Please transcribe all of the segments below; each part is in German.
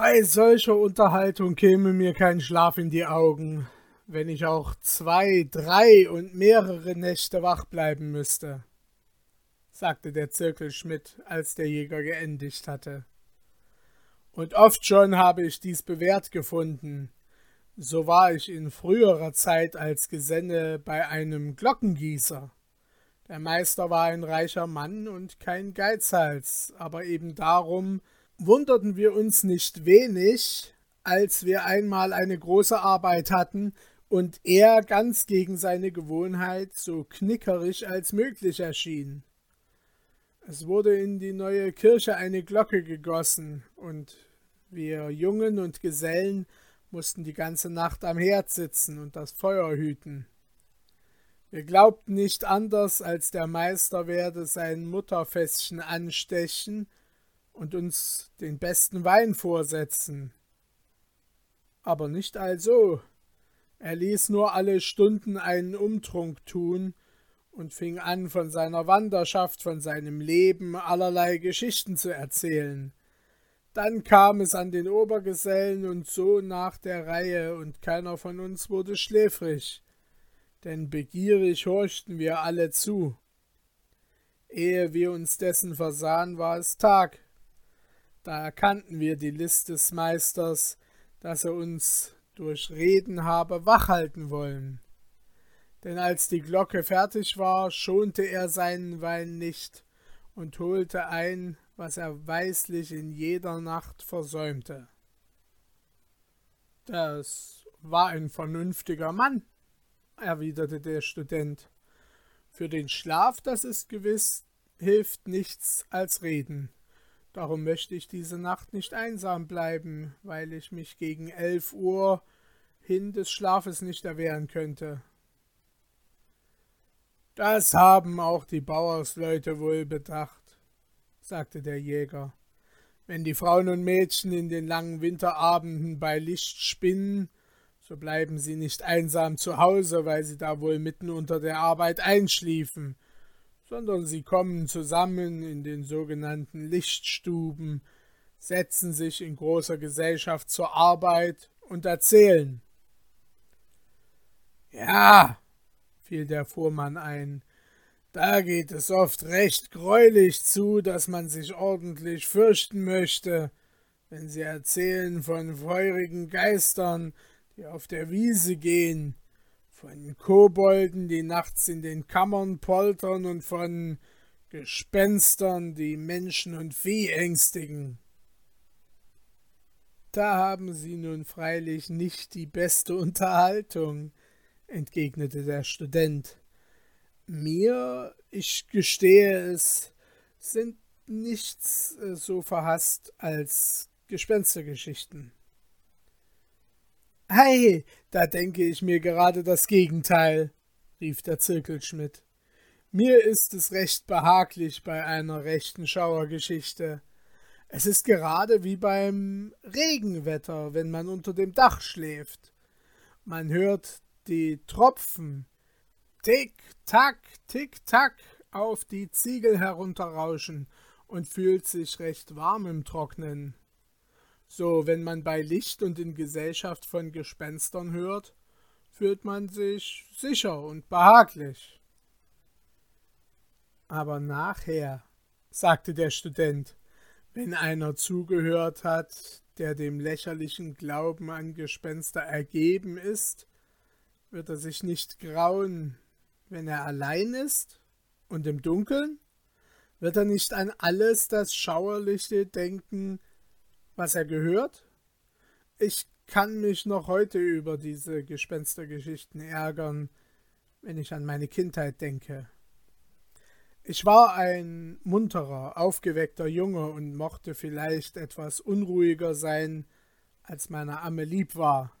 Bei solcher Unterhaltung käme mir kein Schlaf in die Augen, wenn ich auch zwei, drei und mehrere Nächte wach bleiben müsste, sagte der Zirkelschmidt, als der Jäger geendigt hatte. Und oft schon habe ich dies bewährt gefunden. So war ich in früherer Zeit als Geselle bei einem Glockengießer. Der Meister war ein reicher Mann und kein Geizhals, aber eben darum wunderten wir uns nicht wenig, als wir einmal eine große Arbeit hatten und er ganz gegen seine Gewohnheit so knickerig als möglich erschien. Es wurde in die neue Kirche eine Glocke gegossen, und wir Jungen und Gesellen mussten die ganze Nacht am Herd sitzen und das Feuer hüten. Wir glaubten nicht anders, als der Meister werde sein Mutterfässchen anstechen und uns den besten Wein vorsetzen. Aber nicht also. Er ließ nur alle Stunden einen Umtrunk tun und fing an, von seiner Wanderschaft, von seinem Leben allerlei Geschichten zu erzählen. Dann kam es an den Obergesellen und so nach der Reihe, und keiner von uns wurde schläfrig, denn begierig horchten wir alle zu. Ehe wir uns dessen versahen, war es Tag. Da erkannten wir die List des Meisters, dass er uns durch Reden habe wachhalten wollen. Denn als die Glocke fertig war, schonte er seinen Wein nicht und holte ein, was er weislich in jeder Nacht versäumte. Das war ein vernünftiger Mann, erwiderte der Student. Für den Schlaf, das ist gewiss, hilft nichts als Reden. Darum möchte ich diese Nacht nicht einsam bleiben, weil ich mich gegen elf Uhr hin des Schlafes nicht erwehren könnte. Das haben auch die Bauersleute wohl bedacht, sagte der Jäger. Wenn die Frauen und Mädchen in den langen Winterabenden bei Licht spinnen, so bleiben sie nicht einsam zu Hause, weil sie da wohl mitten unter der Arbeit einschliefen, sondern sie kommen zusammen in den sogenannten Lichtstuben, setzen sich in großer Gesellschaft zur Arbeit und erzählen. Ja, fiel der Fuhrmann ein, da geht es oft recht greulich zu, dass man sich ordentlich fürchten möchte, wenn sie erzählen von feurigen Geistern, die auf der Wiese gehen, von Kobolden, die nachts in den Kammern poltern und von Gespenstern, die Menschen und Vieh ängstigen. Da haben Sie nun freilich nicht die beste Unterhaltung, entgegnete der Student. Mir, ich gestehe es, sind nichts äh, so verhasst als Gespenstergeschichten. Hey, da denke ich mir gerade das Gegenteil, rief der Zirkelschmidt. Mir ist es recht behaglich bei einer rechten Schauergeschichte. Es ist gerade wie beim Regenwetter, wenn man unter dem Dach schläft. Man hört die Tropfen tick, tack, tick, tack auf die Ziegel herunterrauschen und fühlt sich recht warm im Trocknen. So, wenn man bei Licht und in Gesellschaft von Gespenstern hört, fühlt man sich sicher und behaglich. Aber nachher, sagte der Student, wenn einer zugehört hat, der dem lächerlichen Glauben an Gespenster ergeben ist, wird er sich nicht grauen, wenn er allein ist und im Dunkeln? Wird er nicht an alles das Schauerliche denken, was er gehört? Ich kann mich noch heute über diese Gespenstergeschichten ärgern, wenn ich an meine Kindheit denke. Ich war ein munterer, aufgeweckter Junge und mochte vielleicht etwas unruhiger sein, als meiner Amme lieb war.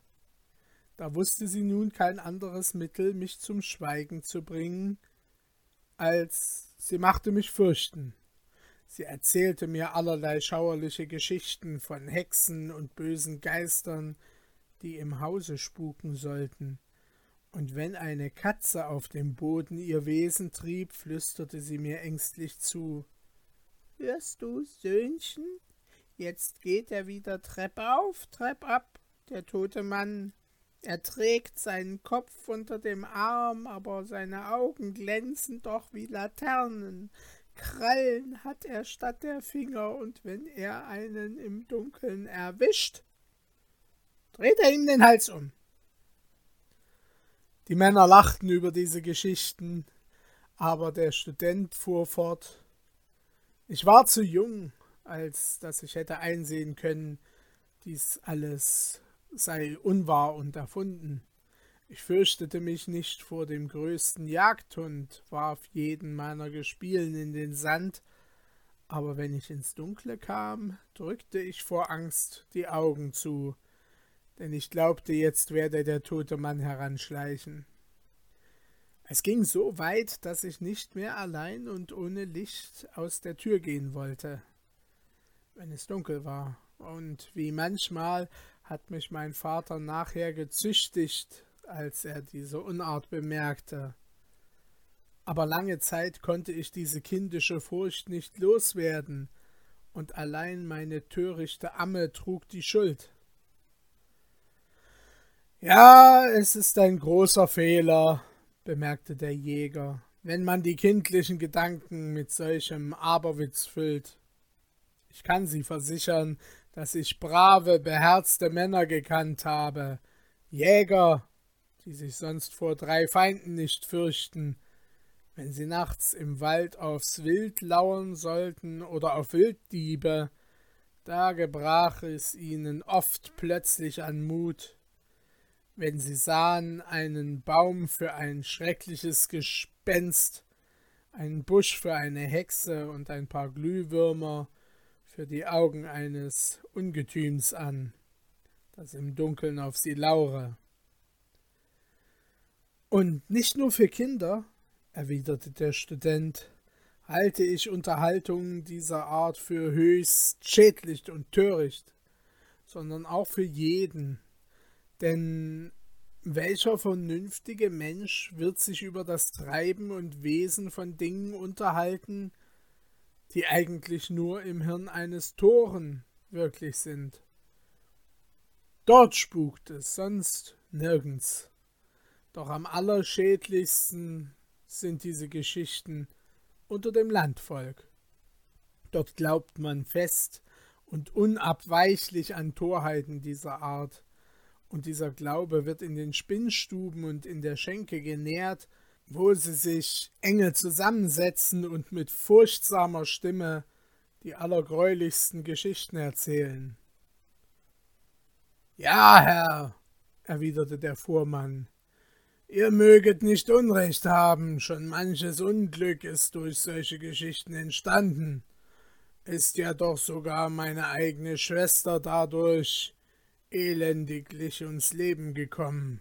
Da wusste sie nun kein anderes Mittel, mich zum Schweigen zu bringen, als sie machte mich fürchten. Sie erzählte mir allerlei schauerliche Geschichten von Hexen und bösen Geistern, die im Hause spuken sollten. Und wenn eine Katze auf dem Boden ihr Wesen trieb, flüsterte sie mir ängstlich zu Hörst du, Söhnchen? Jetzt geht er wieder Trepp auf, Trepp ab, der tote Mann. Er trägt seinen Kopf unter dem Arm, aber seine Augen glänzen doch wie Laternen. Krallen hat er statt der Finger, und wenn er einen im Dunkeln erwischt, dreht er ihm den Hals um. Die Männer lachten über diese Geschichten, aber der Student fuhr fort. Ich war zu jung, als dass ich hätte einsehen können, dies alles sei unwahr und erfunden. Ich fürchtete mich nicht vor dem größten Jagdhund, warf jeden meiner Gespielen in den Sand, aber wenn ich ins Dunkle kam, drückte ich vor Angst die Augen zu, denn ich glaubte, jetzt werde der tote Mann heranschleichen. Es ging so weit, dass ich nicht mehr allein und ohne Licht aus der Tür gehen wollte, wenn es dunkel war, und wie manchmal hat mich mein Vater nachher gezüchtigt, als er diese Unart bemerkte. Aber lange Zeit konnte ich diese kindische Furcht nicht loswerden, und allein meine törichte Amme trug die Schuld. Ja, es ist ein großer Fehler, bemerkte der Jäger, wenn man die kindlichen Gedanken mit solchem Aberwitz füllt. Ich kann Sie versichern, dass ich brave, beherzte Männer gekannt habe, Jäger, die sich sonst vor drei Feinden nicht fürchten, wenn sie nachts im Wald aufs Wild lauern sollten oder auf Wilddiebe, da gebrach es ihnen oft plötzlich an Mut, wenn sie sahen einen Baum für ein schreckliches Gespenst, einen Busch für eine Hexe und ein paar Glühwürmer, für die Augen eines Ungetüms an, das im Dunkeln auf sie laure. Und nicht nur für Kinder, erwiderte der Student, halte ich Unterhaltungen dieser Art für höchst schädlich und töricht, sondern auch für jeden. Denn welcher vernünftige Mensch wird sich über das Treiben und Wesen von Dingen unterhalten, die eigentlich nur im Hirn eines Toren wirklich sind. Dort spukt es, sonst nirgends. Doch am allerschädlichsten sind diese Geschichten unter dem Landvolk. Dort glaubt man fest und unabweichlich an Torheiten dieser Art, und dieser Glaube wird in den Spinnstuben und in der Schenke genährt wo sie sich enge zusammensetzen und mit furchtsamer Stimme die allergreulichsten Geschichten erzählen. Ja, Herr, erwiderte der Fuhrmann, ihr möget nicht Unrecht haben, schon manches Unglück ist durch solche Geschichten entstanden, ist ja doch sogar meine eigene Schwester dadurch elendiglich ums Leben gekommen.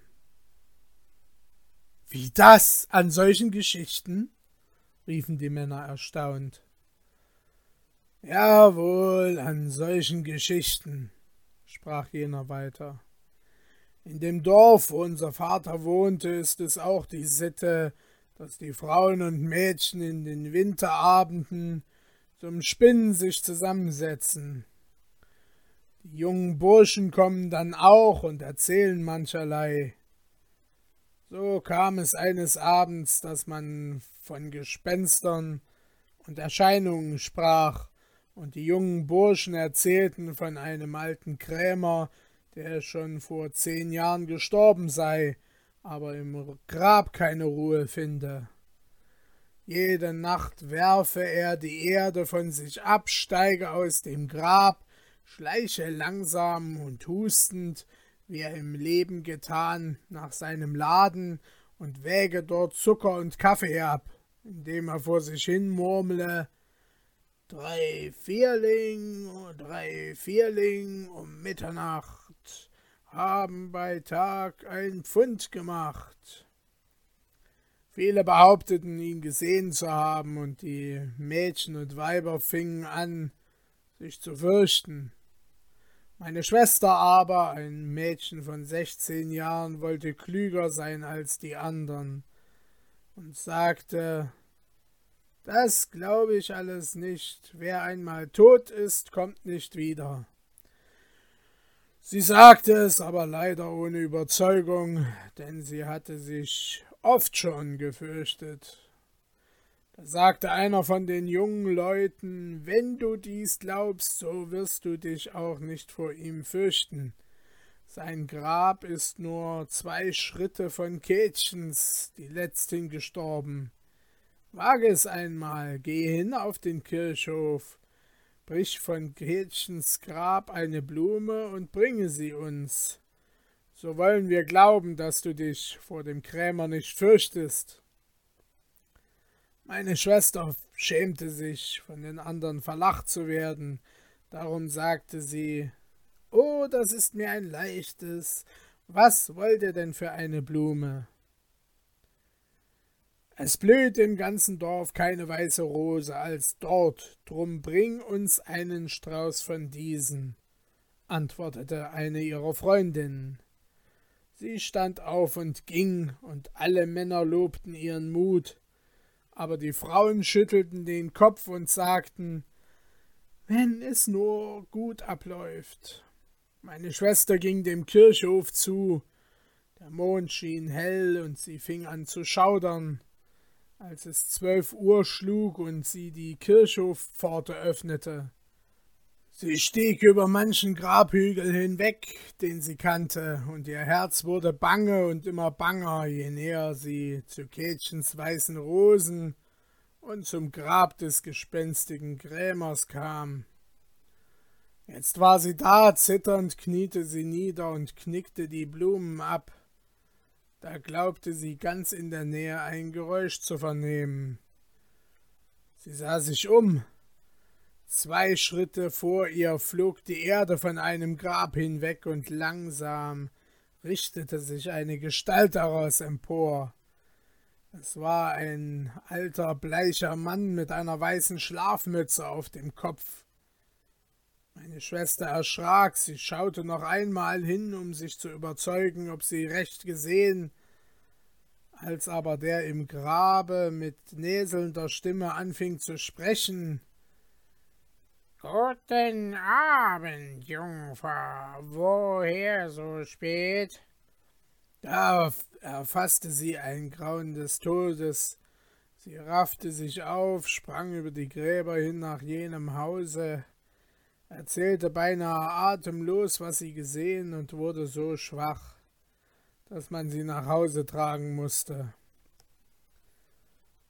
Wie das? An solchen Geschichten? riefen die Männer erstaunt. Jawohl, an solchen Geschichten, sprach jener weiter. In dem Dorf, wo unser Vater wohnte, ist es auch die Sitte, dass die Frauen und Mädchen in den Winterabenden zum Spinnen sich zusammensetzen. Die jungen Burschen kommen dann auch und erzählen mancherlei. So kam es eines Abends, dass man von Gespenstern und Erscheinungen sprach, und die jungen Burschen erzählten von einem alten Krämer, der schon vor zehn Jahren gestorben sei, aber im Grab keine Ruhe finde. Jede Nacht werfe er die Erde von sich ab, steige aus dem Grab, schleiche langsam und hustend wie er im Leben getan, nach seinem Laden und wäge dort Zucker und Kaffee ab, indem er vor sich hin murmle Drei Vierling, drei Vierling um Mitternacht haben bei Tag ein Pfund gemacht. Viele behaupteten, ihn gesehen zu haben, und die Mädchen und Weiber fingen an, sich zu fürchten. Meine Schwester aber, ein Mädchen von sechzehn Jahren, wollte klüger sein als die anderen und sagte, Das glaube ich alles nicht. Wer einmal tot ist, kommt nicht wieder. Sie sagte es aber leider ohne Überzeugung, denn sie hatte sich oft schon gefürchtet. Da sagte einer von den jungen Leuten, wenn du dies glaubst, so wirst du dich auch nicht vor ihm fürchten. Sein Grab ist nur zwei Schritte von Kätchens, die letzten gestorben. Wage es einmal, geh hin auf den Kirchhof, brich von Gretchens Grab eine Blume und bringe sie uns. So wollen wir glauben, dass du dich vor dem Krämer nicht fürchtest. Meine Schwester schämte sich, von den anderen verlacht zu werden, darum sagte sie Oh, das ist mir ein leichtes. Was wollt ihr denn für eine Blume? Es blüht im ganzen Dorf keine weiße Rose als dort, drum bring uns einen Strauß von diesen, antwortete eine ihrer Freundinnen. Sie stand auf und ging, und alle Männer lobten ihren Mut, aber die Frauen schüttelten den Kopf und sagten Wenn es nur gut abläuft. Meine Schwester ging dem Kirchhof zu, der Mond schien hell, und sie fing an zu schaudern. Als es zwölf Uhr schlug und sie die Kirchhofpforte öffnete. Sie stieg über manchen Grabhügel hinweg, den sie kannte, und ihr Herz wurde bange und immer banger, je näher sie zu Kätchens weißen Rosen und zum Grab des gespenstigen Krämers kam. Jetzt war sie da, zitternd kniete sie nieder und knickte die Blumen ab. Da glaubte sie ganz in der Nähe ein Geräusch zu vernehmen. Sie sah sich um. Zwei Schritte vor ihr flog die Erde von einem Grab hinweg und langsam richtete sich eine Gestalt daraus empor. Es war ein alter, bleicher Mann mit einer weißen Schlafmütze auf dem Kopf. Meine Schwester erschrak, sie schaute noch einmal hin, um sich zu überzeugen, ob sie recht gesehen als aber der im Grabe mit näselnder Stimme anfing zu sprechen. Guten Abend, Jungfer. Woher so spät? Da erfasste sie ein Grauen des Todes. Sie raffte sich auf, sprang über die Gräber hin nach jenem Hause, erzählte beinahe atemlos, was sie gesehen, und wurde so schwach, dass man sie nach Hause tragen musste.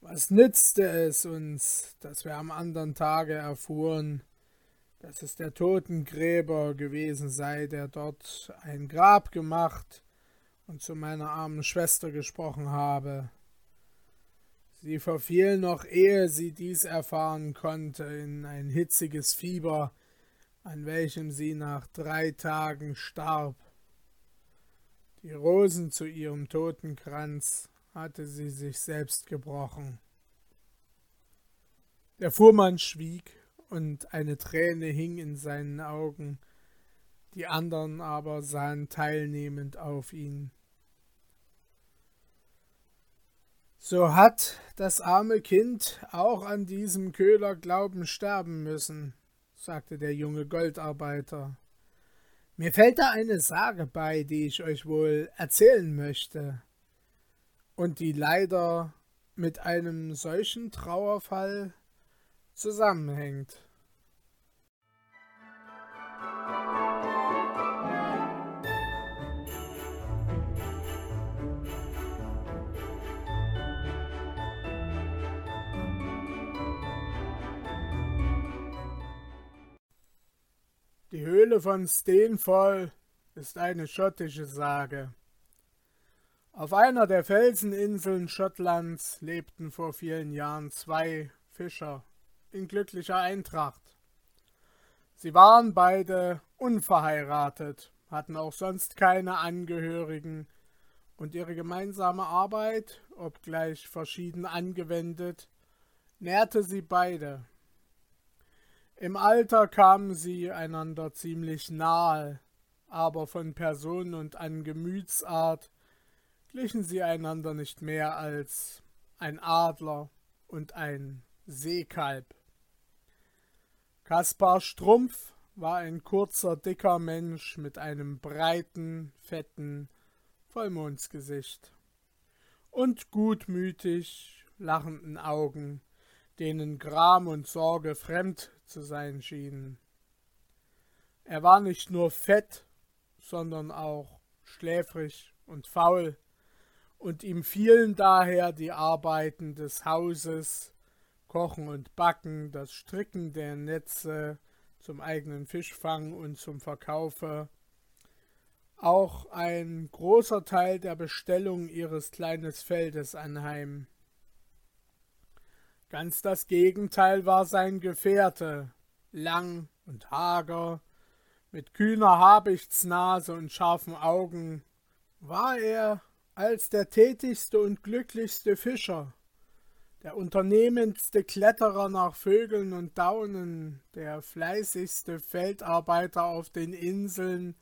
Was nützte es uns, dass wir am anderen Tage erfuhren, dass es der Totengräber gewesen sei, der dort ein Grab gemacht und zu meiner armen Schwester gesprochen habe. Sie verfiel noch, ehe sie dies erfahren konnte, in ein hitziges Fieber, an welchem sie nach drei Tagen starb. Die Rosen zu ihrem Totenkranz hatte sie sich selbst gebrochen. Der Fuhrmann schwieg, und eine Träne hing in seinen Augen, die anderen aber sahen teilnehmend auf ihn. So hat das arme Kind auch an diesem Köhlerglauben sterben müssen, sagte der junge Goldarbeiter. Mir fällt da eine Sage bei, die ich euch wohl erzählen möchte und die leider mit einem solchen Trauerfall zusammenhängt. Die Höhle von Steenfall ist eine schottische Sage. Auf einer der Felseninseln Schottlands lebten vor vielen Jahren zwei Fischer in glücklicher Eintracht. Sie waren beide unverheiratet, hatten auch sonst keine Angehörigen, und ihre gemeinsame Arbeit, obgleich verschieden angewendet, nährte sie beide im Alter kamen sie einander ziemlich nahe, aber von Person und an Gemütsart glichen sie einander nicht mehr als ein Adler und ein Seekalb. Kaspar Strumpf war ein kurzer, dicker Mensch mit einem breiten, fetten Vollmondsgesicht und gutmütig lachenden Augen, denen Gram und Sorge fremd zu sein schienen. Er war nicht nur fett, sondern auch schläfrig und faul, und ihm fielen daher die Arbeiten des Hauses, Kochen und Backen, das Stricken der Netze zum eigenen Fischfang und zum Verkaufe, auch ein großer Teil der Bestellung ihres kleinen Feldes anheim. Ganz das Gegenteil war sein Gefährte, lang und hager, mit kühner Habichtsnase und scharfen Augen, war er als der tätigste und glücklichste Fischer, der unternehmendste Kletterer nach Vögeln und Daunen, der fleißigste Feldarbeiter auf den Inseln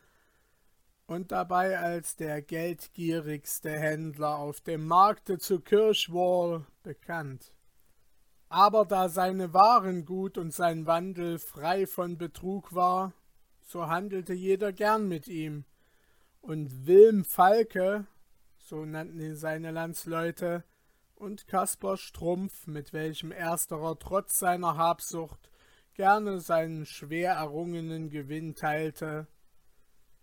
und dabei als der geldgierigste Händler auf dem Markte zu Kirchwall bekannt. Aber da seine Waren gut und sein Wandel frei von Betrug war, so handelte jeder gern mit ihm, und Wilm Falke, so nannten ihn seine Landsleute, und Kaspar Strumpf, mit welchem ersterer trotz seiner Habsucht gerne seinen schwer errungenen Gewinn teilte,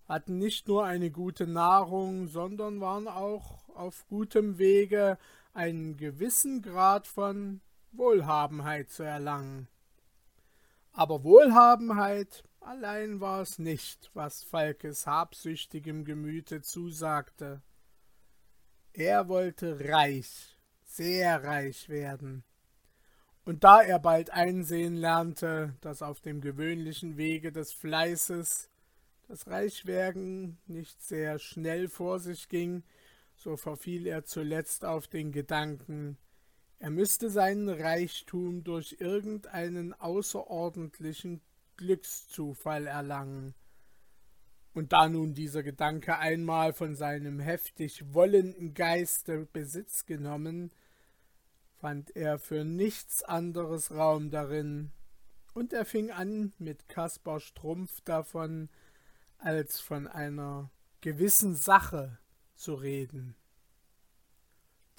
hatten nicht nur eine gute Nahrung, sondern waren auch auf gutem Wege, einen gewissen Grad von Wohlhabenheit zu erlangen. Aber Wohlhabenheit allein war es nicht, was Falkes habsüchtigem Gemüte zusagte. Er wollte reich, sehr reich werden. Und da er bald einsehen lernte, dass auf dem gewöhnlichen Wege des Fleißes das Reichwerden nicht sehr schnell vor sich ging, so verfiel er zuletzt auf den Gedanken, er müsste seinen Reichtum durch irgendeinen außerordentlichen Glückszufall erlangen. Und da nun dieser Gedanke einmal von seinem heftig wollenden Geiste Besitz genommen, fand er für nichts anderes Raum darin, und er fing an, mit Kaspar Strumpf davon als von einer gewissen Sache zu reden.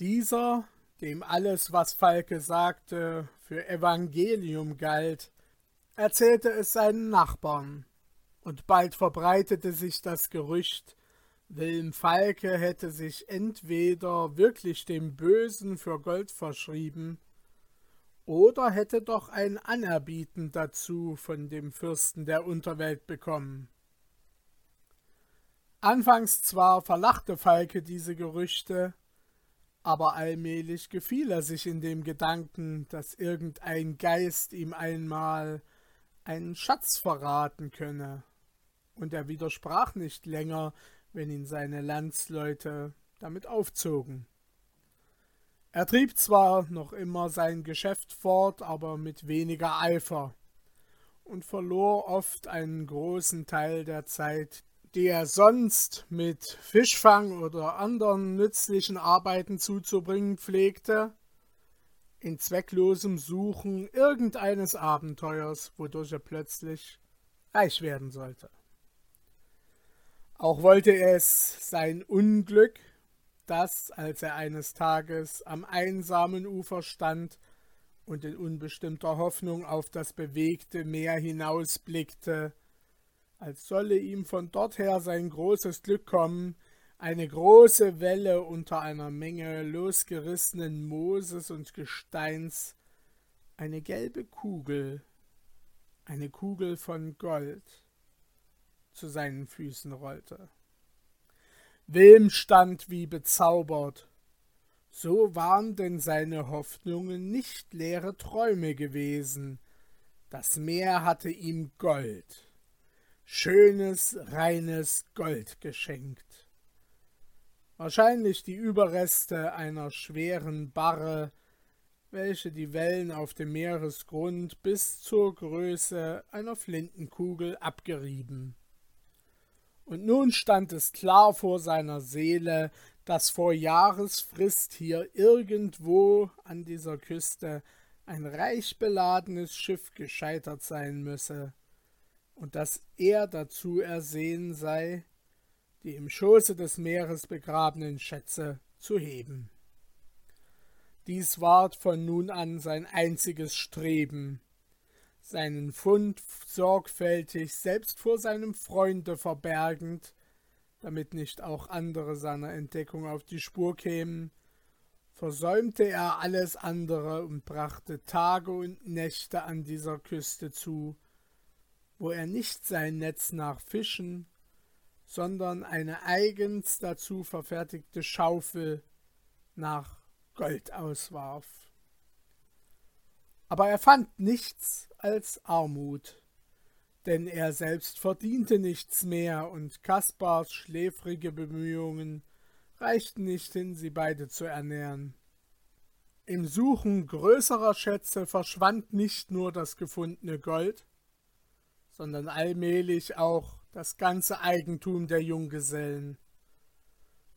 Dieser, dem alles, was Falke sagte, für Evangelium galt, erzählte es seinen Nachbarn, und bald verbreitete sich das Gerücht, Wilm Falke hätte sich entweder wirklich dem Bösen für Gold verschrieben, oder hätte doch ein Anerbieten dazu von dem Fürsten der Unterwelt bekommen. Anfangs zwar verlachte Falke diese Gerüchte, aber allmählich gefiel er sich in dem Gedanken, dass irgendein Geist ihm einmal einen Schatz verraten könne, und er widersprach nicht länger, wenn ihn seine Landsleute damit aufzogen. Er trieb zwar noch immer sein Geschäft fort, aber mit weniger Eifer, und verlor oft einen großen Teil der Zeit, die er sonst mit Fischfang oder anderen nützlichen Arbeiten zuzubringen pflegte, in zwecklosem Suchen irgendeines Abenteuers, wodurch er plötzlich reich werden sollte. Auch wollte es sein Unglück, dass, als er eines Tages am einsamen Ufer stand und in unbestimmter Hoffnung auf das bewegte Meer hinausblickte, als solle ihm von dorther sein großes Glück kommen, eine große Welle unter einer Menge losgerissenen Mooses und Gesteins, eine gelbe Kugel, eine Kugel von Gold, zu seinen Füßen rollte. Wilm stand wie bezaubert. So waren denn seine Hoffnungen nicht leere Träume gewesen. Das Meer hatte ihm Gold schönes, reines Gold geschenkt. Wahrscheinlich die Überreste einer schweren Barre, welche die Wellen auf dem Meeresgrund bis zur Größe einer Flintenkugel abgerieben. Und nun stand es klar vor seiner Seele, dass vor Jahresfrist hier irgendwo an dieser Küste ein reich beladenes Schiff gescheitert sein müsse, und dass er dazu ersehen sei, die im Schoße des Meeres begrabenen Schätze zu heben. Dies ward von nun an sein einziges Streben, seinen Fund sorgfältig selbst vor seinem Freunde verbergend, damit nicht auch andere seiner Entdeckung auf die Spur kämen, versäumte er alles andere und brachte Tage und Nächte an dieser Küste zu, wo er nicht sein Netz nach Fischen, sondern eine eigens dazu verfertigte Schaufel nach Gold auswarf. Aber er fand nichts als Armut, denn er selbst verdiente nichts mehr und Kaspars schläfrige Bemühungen reichten nicht hin, sie beide zu ernähren. Im Suchen größerer Schätze verschwand nicht nur das gefundene Gold, sondern allmählich auch das ganze Eigentum der Junggesellen.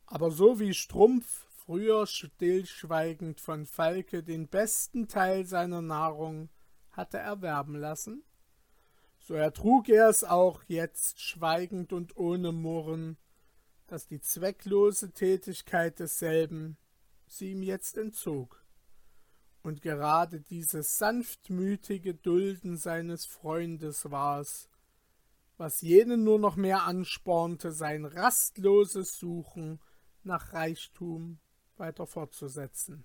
Aber so wie Strumpf früher stillschweigend von Falke den besten Teil seiner Nahrung hatte erwerben lassen, so ertrug er es auch jetzt schweigend und ohne Murren, dass die zwecklose Tätigkeit desselben sie ihm jetzt entzog. Und gerade dieses sanftmütige Dulden seines Freundes war's, was jenen nur noch mehr anspornte, sein rastloses Suchen nach Reichtum weiter fortzusetzen.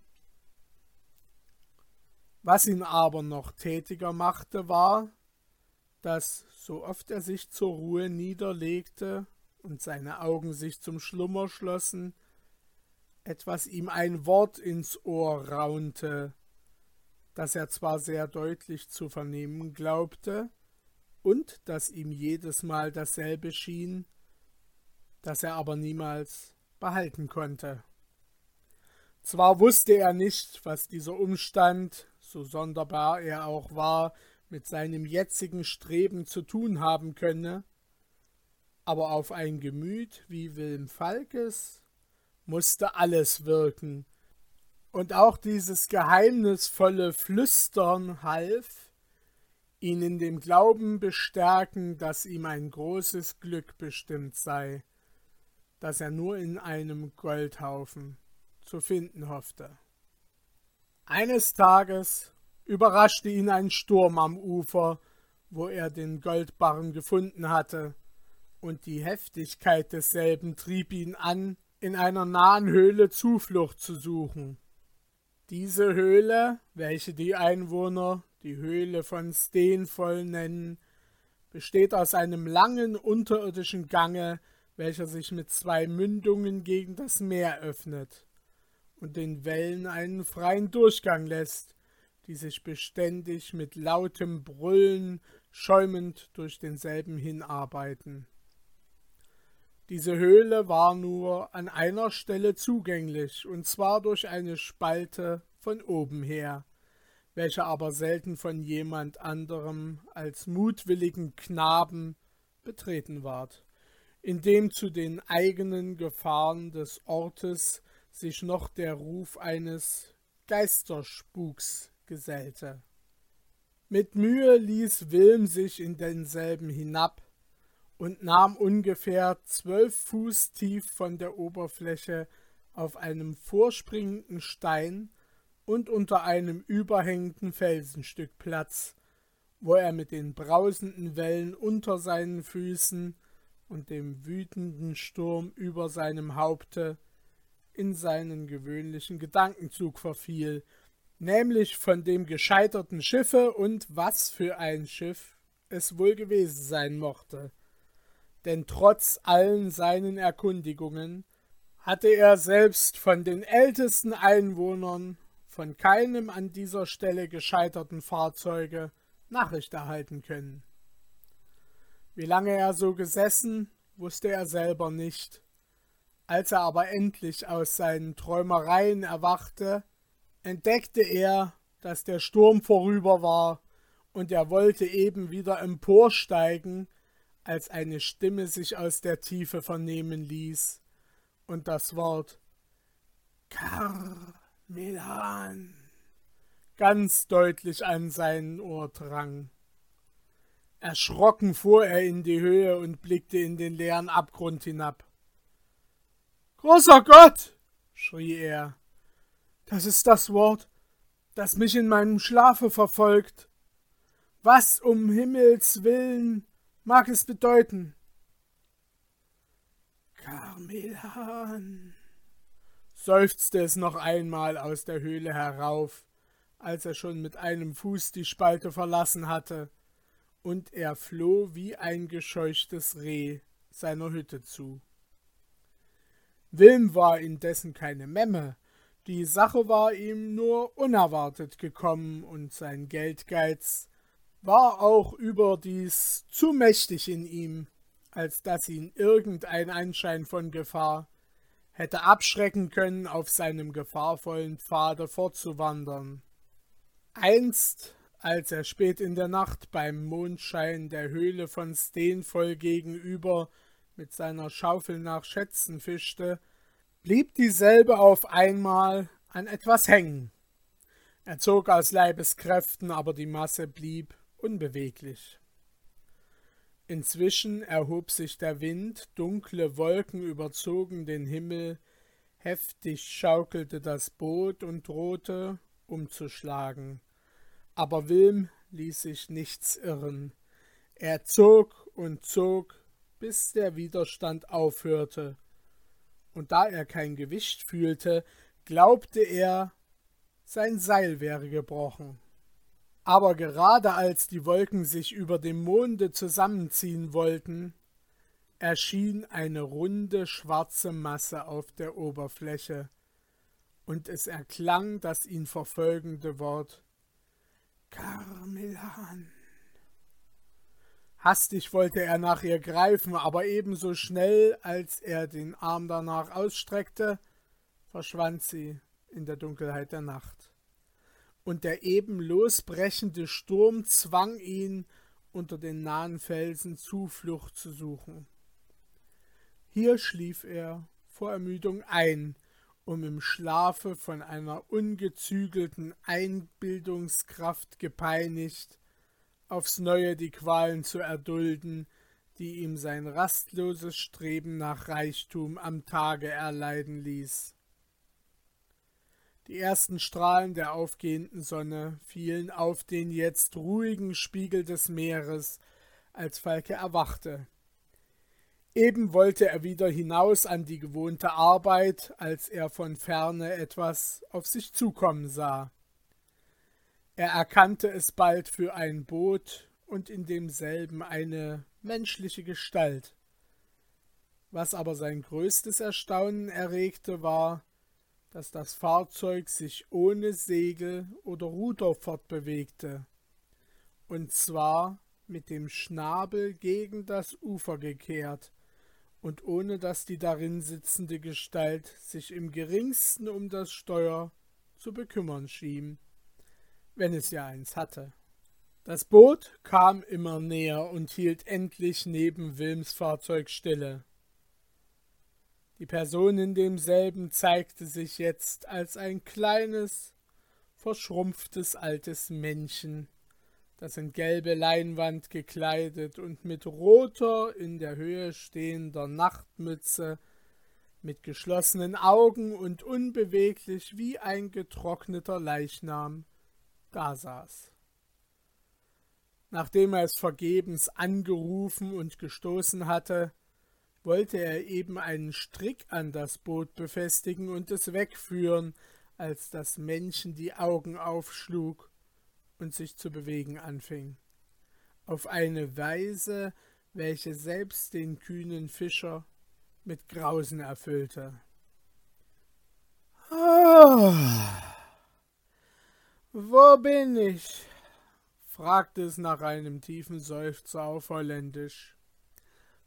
Was ihn aber noch tätiger machte, war, dass, so oft er sich zur Ruhe niederlegte und seine Augen sich zum Schlummer schlossen, etwas ihm ein Wort ins Ohr raunte, das er zwar sehr deutlich zu vernehmen glaubte, und dass ihm jedes Mal dasselbe schien, das er aber niemals behalten konnte. Zwar wusste er nicht, was dieser Umstand, so sonderbar er auch war, mit seinem jetzigen Streben zu tun haben könne, aber auf ein Gemüt wie Wilm Falkes musste alles wirken, und auch dieses geheimnisvolle Flüstern half, ihn in dem Glauben bestärken, dass ihm ein großes Glück bestimmt sei, das er nur in einem Goldhaufen zu finden hoffte. Eines Tages überraschte ihn ein Sturm am Ufer, wo er den Goldbarren gefunden hatte, und die Heftigkeit desselben trieb ihn an, in einer nahen Höhle Zuflucht zu suchen. Diese Höhle, welche die Einwohner die Höhle von Steenvoll nennen, besteht aus einem langen unterirdischen Gange, welcher sich mit zwei Mündungen gegen das Meer öffnet und den Wellen einen freien Durchgang lässt, die sich beständig mit lautem Brüllen schäumend durch denselben hinarbeiten. Diese Höhle war nur an einer Stelle zugänglich, und zwar durch eine Spalte von oben her, welche aber selten von jemand anderem als mutwilligen Knaben betreten ward, indem zu den eigenen Gefahren des Ortes sich noch der Ruf eines Geisterspuks gesellte. Mit Mühe ließ Wilm sich in denselben hinab und nahm ungefähr zwölf Fuß tief von der Oberfläche auf einem vorspringenden Stein und unter einem überhängenden Felsenstück Platz, wo er mit den brausenden Wellen unter seinen Füßen und dem wütenden Sturm über seinem Haupte in seinen gewöhnlichen Gedankenzug verfiel, nämlich von dem gescheiterten Schiffe und was für ein Schiff es wohl gewesen sein mochte. Denn trotz allen seinen Erkundigungen hatte er selbst von den ältesten Einwohnern von keinem an dieser Stelle gescheiterten Fahrzeuge Nachricht erhalten können. Wie lange er so gesessen, wusste er selber nicht. Als er aber endlich aus seinen Träumereien erwachte, entdeckte er, dass der Sturm vorüber war, und er wollte eben wieder emporsteigen, als eine Stimme sich aus der Tiefe vernehmen ließ, und das Wort Karr Melan ganz deutlich an sein Ohr drang. Erschrocken fuhr er in die Höhe und blickte in den leeren Abgrund hinab. Großer Gott, schrie er, das ist das Wort, das mich in meinem Schlafe verfolgt. Was um Himmels willen mag es bedeuten? Carmelan, seufzte es noch einmal aus der Höhle herauf, als er schon mit einem Fuß die Spalte verlassen hatte, und er floh wie ein gescheuchtes Reh seiner Hütte zu. Wilm war indessen keine Memme, die Sache war ihm nur unerwartet gekommen, und sein Geldgeiz war auch überdies zu mächtig in ihm, als dass ihn irgendein Anschein von Gefahr hätte abschrecken können, auf seinem gefahrvollen Pfade fortzuwandern. Einst, als er spät in der Nacht beim Mondschein der Höhle von Steenvoll gegenüber mit seiner Schaufel nach Schätzen fischte, blieb dieselbe auf einmal an etwas hängen. Er zog aus Leibeskräften, aber die Masse blieb unbeweglich. Inzwischen erhob sich der Wind, dunkle Wolken überzogen den Himmel, heftig schaukelte das Boot und drohte umzuschlagen. Aber Wilm ließ sich nichts irren. Er zog und zog, bis der Widerstand aufhörte, und da er kein Gewicht fühlte, glaubte er, sein Seil wäre gebrochen. Aber gerade als die Wolken sich über dem Monde zusammenziehen wollten, erschien eine runde schwarze Masse auf der Oberfläche, und es erklang das ihn verfolgende Wort Carmelan. Hastig wollte er nach ihr greifen, aber ebenso schnell, als er den Arm danach ausstreckte, verschwand sie in der Dunkelheit der Nacht und der eben losbrechende Sturm zwang ihn, unter den nahen Felsen Zuflucht zu suchen. Hier schlief er vor Ermüdung ein, um im Schlafe von einer ungezügelten Einbildungskraft gepeinigt, aufs neue die Qualen zu erdulden, die ihm sein rastloses Streben nach Reichtum am Tage erleiden ließ. Die ersten Strahlen der aufgehenden Sonne fielen auf den jetzt ruhigen Spiegel des Meeres, als Falke erwachte. Eben wollte er wieder hinaus an die gewohnte Arbeit, als er von ferne etwas auf sich zukommen sah. Er erkannte es bald für ein Boot und in demselben eine menschliche Gestalt. Was aber sein größtes Erstaunen erregte, war, dass das Fahrzeug sich ohne Segel oder Ruder fortbewegte, und zwar mit dem Schnabel gegen das Ufer gekehrt und ohne dass die darin sitzende Gestalt sich im geringsten um das Steuer zu bekümmern schien, wenn es ja eins hatte. Das Boot kam immer näher und hielt endlich neben Wilms Fahrzeug stille. Die Person in demselben zeigte sich jetzt als ein kleines, verschrumpftes altes Männchen, das in gelbe Leinwand gekleidet und mit roter, in der Höhe stehender Nachtmütze, mit geschlossenen Augen und unbeweglich wie ein getrockneter Leichnam dasaß. Nachdem er es vergebens angerufen und gestoßen hatte, wollte er eben einen Strick an das Boot befestigen und es wegführen, als das Männchen die Augen aufschlug und sich zu bewegen anfing. Auf eine Weise, welche selbst den kühnen Fischer mit Grausen erfüllte. Oh, wo bin ich? fragte es nach einem tiefen Seufzer auf Holländisch.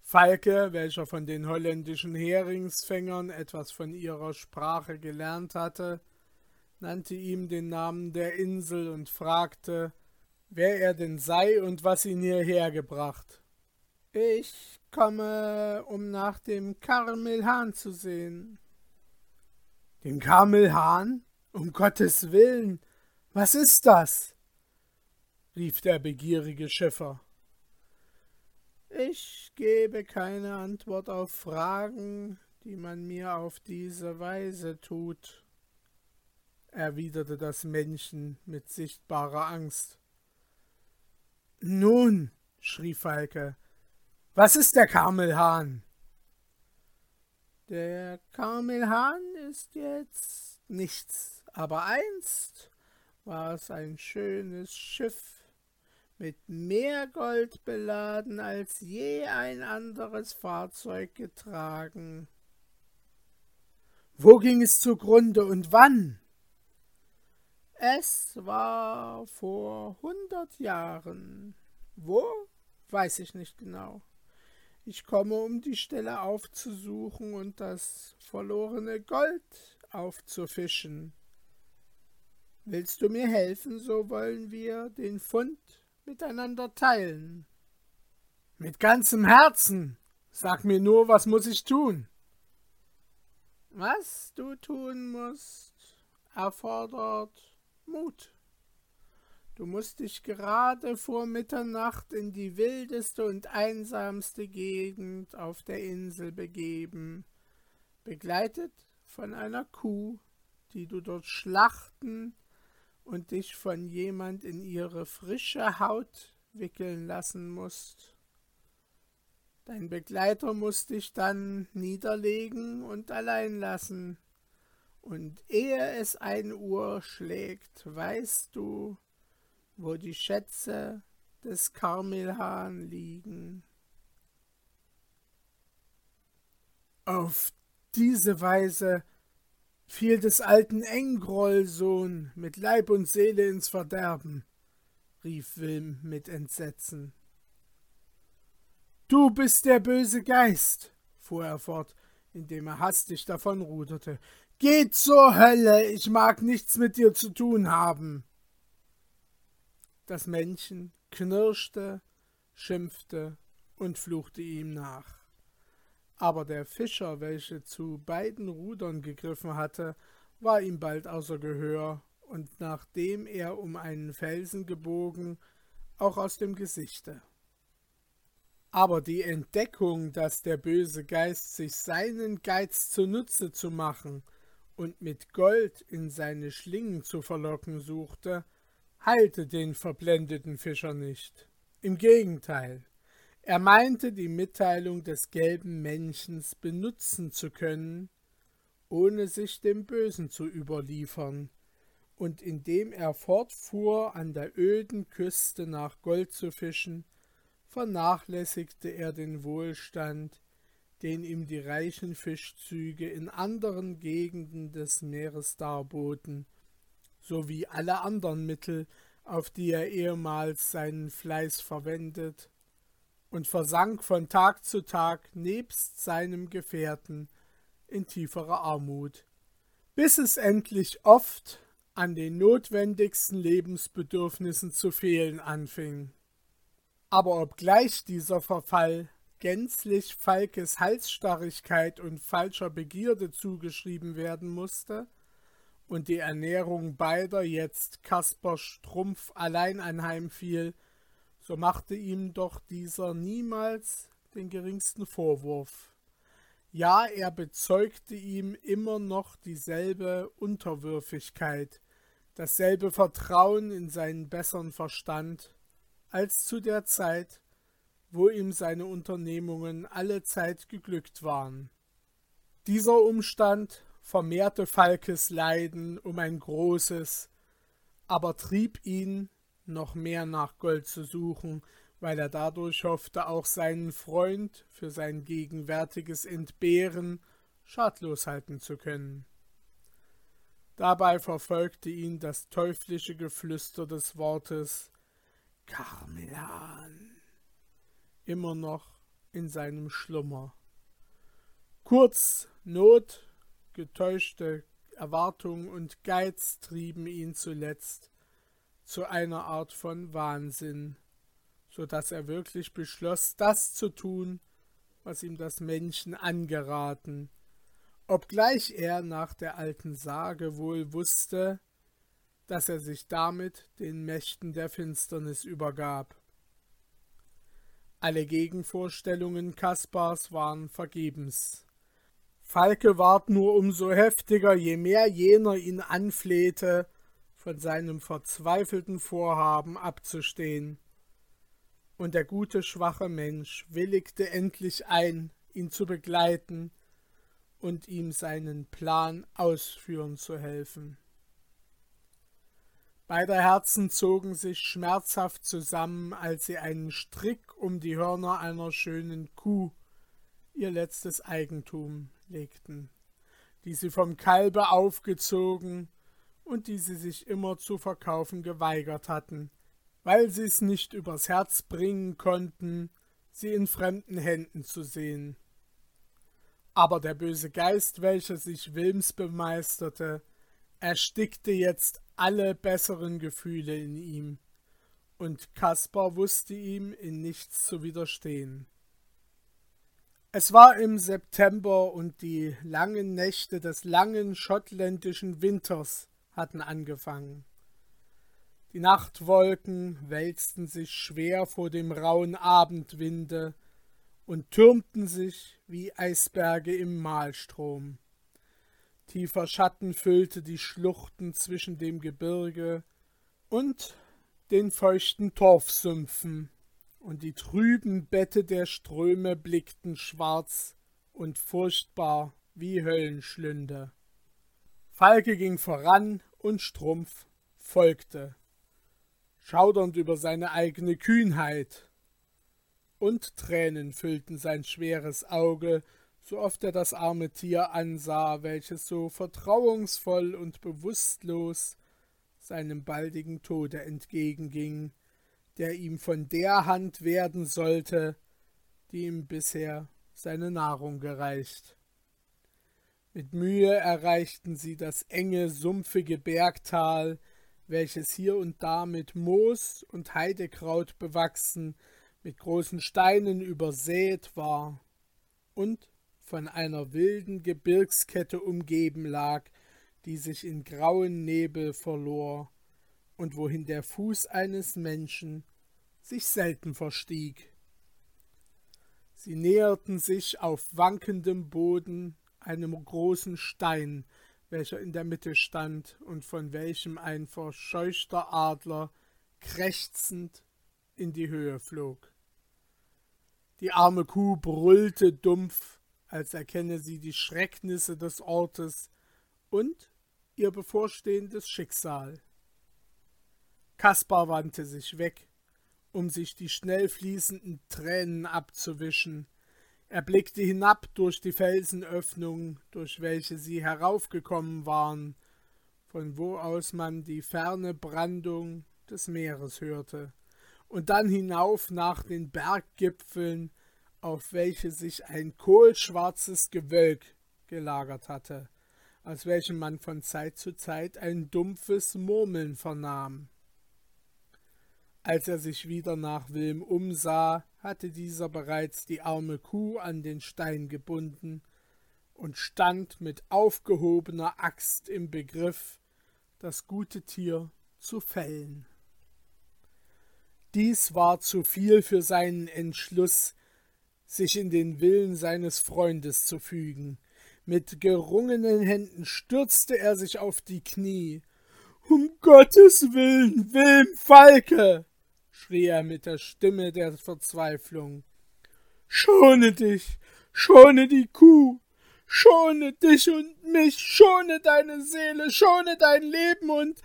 Falke, welcher von den holländischen Heringsfängern etwas von ihrer Sprache gelernt hatte, nannte ihm den Namen der Insel und fragte, wer er denn sei und was ihn hierher gebracht. Ich komme, um nach dem Karmelhahn zu sehen. Dem Karmelhahn? Um Gottes Willen! Was ist das? rief der begierige Schiffer. Ich gebe keine Antwort auf Fragen, die man mir auf diese Weise tut, erwiderte das Männchen mit sichtbarer Angst. Nun, schrie Falke, was ist der Karmelhahn? Der Karmelhahn ist jetzt nichts, aber einst war es ein schönes Schiff, mit mehr Gold beladen als je ein anderes Fahrzeug getragen. Wo ging es zugrunde und wann? Es war vor hundert Jahren. Wo? Weiß ich nicht genau. Ich komme, um die Stelle aufzusuchen und das verlorene Gold aufzufischen. Willst du mir helfen, so wollen wir den Fund miteinander teilen. Mit ganzem Herzen. Sag mir nur, was muss ich tun? Was du tun musst, erfordert Mut. Du musst dich gerade vor Mitternacht in die wildeste und einsamste Gegend auf der Insel begeben, begleitet von einer Kuh, die du dort schlachten und dich von jemand in ihre frische Haut wickeln lassen musst. Dein Begleiter muss dich dann niederlegen und allein lassen, und ehe es ein Uhr schlägt, weißt du, wo die Schätze des Karmelhahn liegen. Auf diese Weise fiel des alten Engrollsohn mit Leib und Seele ins Verderben, rief Wilm mit Entsetzen. Du bist der böse Geist, fuhr er fort, indem er hastig davonruderte. Geh zur Hölle, ich mag nichts mit dir zu tun haben. Das Männchen knirschte, schimpfte und fluchte ihm nach aber der Fischer, welcher zu beiden Rudern gegriffen hatte, war ihm bald außer Gehör, und nachdem er um einen Felsen gebogen, auch aus dem Gesichte. Aber die Entdeckung, dass der böse Geist sich seinen Geiz zunutze zu machen und mit Gold in seine Schlingen zu verlocken suchte, heilte den verblendeten Fischer nicht. Im Gegenteil, er meinte, die Mitteilung des gelben Männchens benutzen zu können, ohne sich dem Bösen zu überliefern, und indem er fortfuhr, an der öden Küste nach Gold zu fischen, vernachlässigte er den Wohlstand, den ihm die reichen Fischzüge in anderen Gegenden des Meeres darboten, sowie alle anderen Mittel, auf die er ehemals seinen Fleiß verwendet, und versank von Tag zu Tag nebst seinem Gefährten in tieferer Armut, bis es endlich oft an den notwendigsten Lebensbedürfnissen zu fehlen anfing. Aber obgleich dieser Verfall gänzlich Falkes Halsstarrigkeit und falscher Begierde zugeschrieben werden musste, und die Ernährung beider jetzt Kaspar Strumpf allein anheimfiel, so machte ihm doch dieser niemals den geringsten Vorwurf. Ja, er bezeugte ihm immer noch dieselbe Unterwürfigkeit, dasselbe Vertrauen in seinen besseren Verstand, als zu der Zeit, wo ihm seine Unternehmungen alle Zeit geglückt waren. Dieser Umstand vermehrte Falkes Leiden um ein großes, aber trieb ihn noch mehr nach Gold zu suchen, weil er dadurch hoffte, auch seinen Freund für sein gegenwärtiges Entbehren schadlos halten zu können. Dabei verfolgte ihn das teuflische Geflüster des Wortes Carmelan immer noch in seinem Schlummer. Kurz Not, getäuschte Erwartung und Geiz trieben ihn zuletzt zu einer Art von Wahnsinn, so dass er wirklich beschloss, das zu tun, was ihm das Männchen angeraten, obgleich er nach der alten Sage wohl wusste, dass er sich damit den Mächten der Finsternis übergab. Alle Gegenvorstellungen Kaspars waren vergebens. Falke ward nur umso heftiger, je mehr jener ihn anflehte, von seinem verzweifelten Vorhaben abzustehen. Und der gute, schwache Mensch willigte endlich ein, ihn zu begleiten und ihm seinen Plan ausführen zu helfen. Beide Herzen zogen sich schmerzhaft zusammen, als sie einen Strick um die Hörner einer schönen Kuh, ihr letztes Eigentum, legten, die sie vom Kalbe aufgezogen und die sie sich immer zu verkaufen geweigert hatten, weil sie es nicht übers Herz bringen konnten, sie in fremden Händen zu sehen. Aber der böse Geist, welcher sich Wilms bemeisterte, erstickte jetzt alle besseren Gefühle in ihm, und Kaspar wusste ihm in nichts zu widerstehen. Es war im September und die langen Nächte des langen schottländischen Winters hatten angefangen. Die Nachtwolken wälzten sich schwer vor dem rauen Abendwinde und türmten sich wie Eisberge im Mahlstrom. Tiefer Schatten füllte die Schluchten zwischen dem Gebirge und den feuchten Torfsümpfen, und die trüben Bette der Ströme blickten schwarz und furchtbar wie Höllenschlünde. Falke ging voran und Strumpf folgte, schaudernd über seine eigene Kühnheit. Und Tränen füllten sein schweres Auge, so oft er das arme Tier ansah, welches so vertrauungsvoll und bewußtlos seinem baldigen Tode entgegenging, der ihm von der Hand werden sollte, die ihm bisher seine Nahrung gereicht. Mit Mühe erreichten sie das enge, sumpfige Bergtal, welches hier und da mit Moos und Heidekraut bewachsen, mit großen Steinen übersät war und von einer wilden Gebirgskette umgeben lag, die sich in grauen Nebel verlor und wohin der Fuß eines Menschen sich selten verstieg. Sie näherten sich auf wankendem Boden einem großen Stein, welcher in der Mitte stand und von welchem ein verscheuchter Adler krächzend in die Höhe flog. Die arme Kuh brüllte dumpf als erkenne sie die Schrecknisse des Ortes und ihr bevorstehendes Schicksal. Kaspar wandte sich weg, um sich die schnell fließenden Tränen abzuwischen. Er blickte hinab durch die Felsenöffnung, durch welche sie heraufgekommen waren, von wo aus man die ferne Brandung des Meeres hörte, und dann hinauf nach den Berggipfeln, auf welche sich ein kohlschwarzes Gewölk gelagert hatte, aus welchem man von Zeit zu Zeit ein dumpfes Murmeln vernahm. Als er sich wieder nach Wilm umsah, hatte dieser bereits die arme Kuh an den Stein gebunden und stand mit aufgehobener Axt im Begriff, das gute Tier zu fällen. Dies war zu viel für seinen Entschluss, sich in den Willen seines Freundes zu fügen. Mit gerungenen Händen stürzte er sich auf die Knie. Um Gottes Willen, Wilm Falke! Schrie er mit der Stimme der Verzweiflung. Schone dich, schone die Kuh, schone dich und mich, schone deine Seele, schone dein Leben und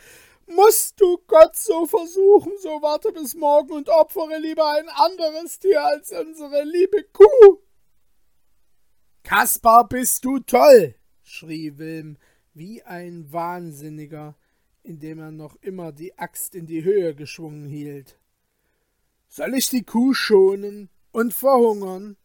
Musst du Gott so versuchen, so warte bis morgen und opfere lieber ein anderes Tier als unsere liebe Kuh. Kaspar, bist du toll, schrie Wilm wie ein Wahnsinniger, indem er noch immer die Axt in die Höhe geschwungen hielt. Soll ich die Kuh schonen und verhungern?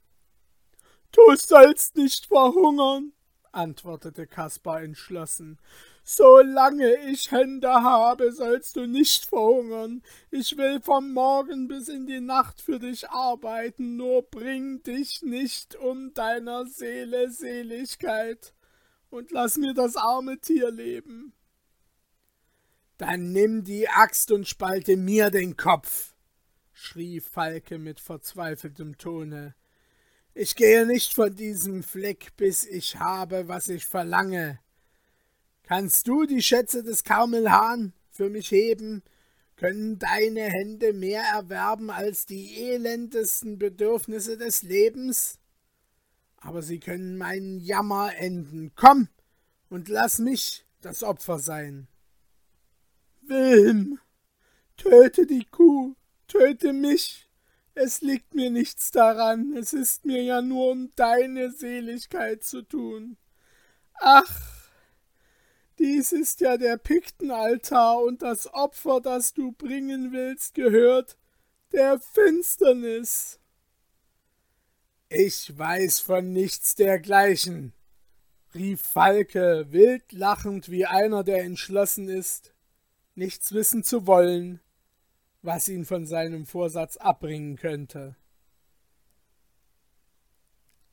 Du sollst nicht verhungern, antwortete Kaspar entschlossen. Solange ich Hände habe, sollst du nicht verhungern. Ich will vom Morgen bis in die Nacht für dich arbeiten, nur bring dich nicht um deiner Seele Seligkeit und lass mir das arme Tier leben. Dann nimm die Axt und spalte mir den Kopf, schrie Falke mit verzweifeltem Tone. Ich gehe nicht von diesem Fleck, bis ich habe, was ich verlange. Kannst du die Schätze des Karmelhahn für mich heben? Können deine Hände mehr erwerben als die elendesten Bedürfnisse des Lebens? Aber sie können meinen Jammer enden. Komm und lass mich das Opfer sein. Wilm, töte die Kuh, töte mich. Es liegt mir nichts daran, es ist mir ja nur um deine Seligkeit zu tun. Ach, dies ist ja der Piktenaltar, und das Opfer, das du bringen willst, gehört der Finsternis. Ich weiß von nichts dergleichen, rief Falke, wild lachend wie einer, der entschlossen ist, nichts wissen zu wollen, was ihn von seinem Vorsatz abbringen könnte.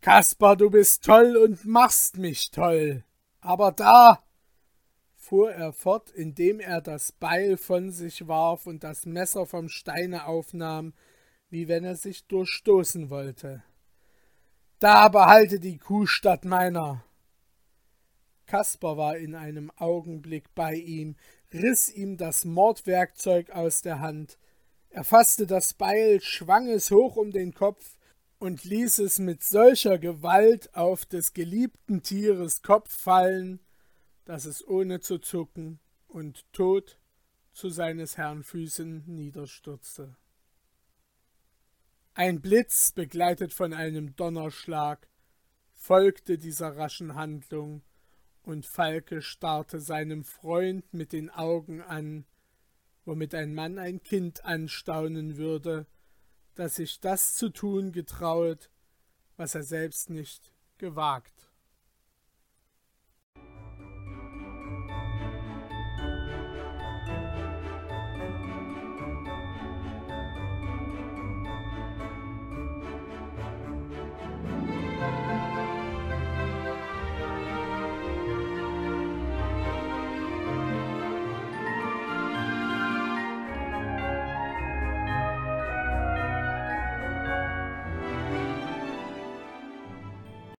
Kaspar, du bist toll und machst mich toll, aber da, fuhr er fort, indem er das Beil von sich warf und das Messer vom Steine aufnahm, wie wenn er sich durchstoßen wollte. Da behalte die Kuh statt meiner. Kaspar war in einem Augenblick bei ihm, riß ihm das Mordwerkzeug aus der Hand, er fasste das Beil, schwang es hoch um den Kopf und ließ es mit solcher Gewalt auf des geliebten Tieres Kopf fallen, dass es ohne zu zucken und tot zu seines Herrn Füßen niederstürzte. Ein Blitz, begleitet von einem Donnerschlag, folgte dieser raschen Handlung, und Falke starrte seinem Freund mit den Augen an, womit ein Mann ein Kind anstaunen würde, das sich das zu tun getrauet, was er selbst nicht gewagt.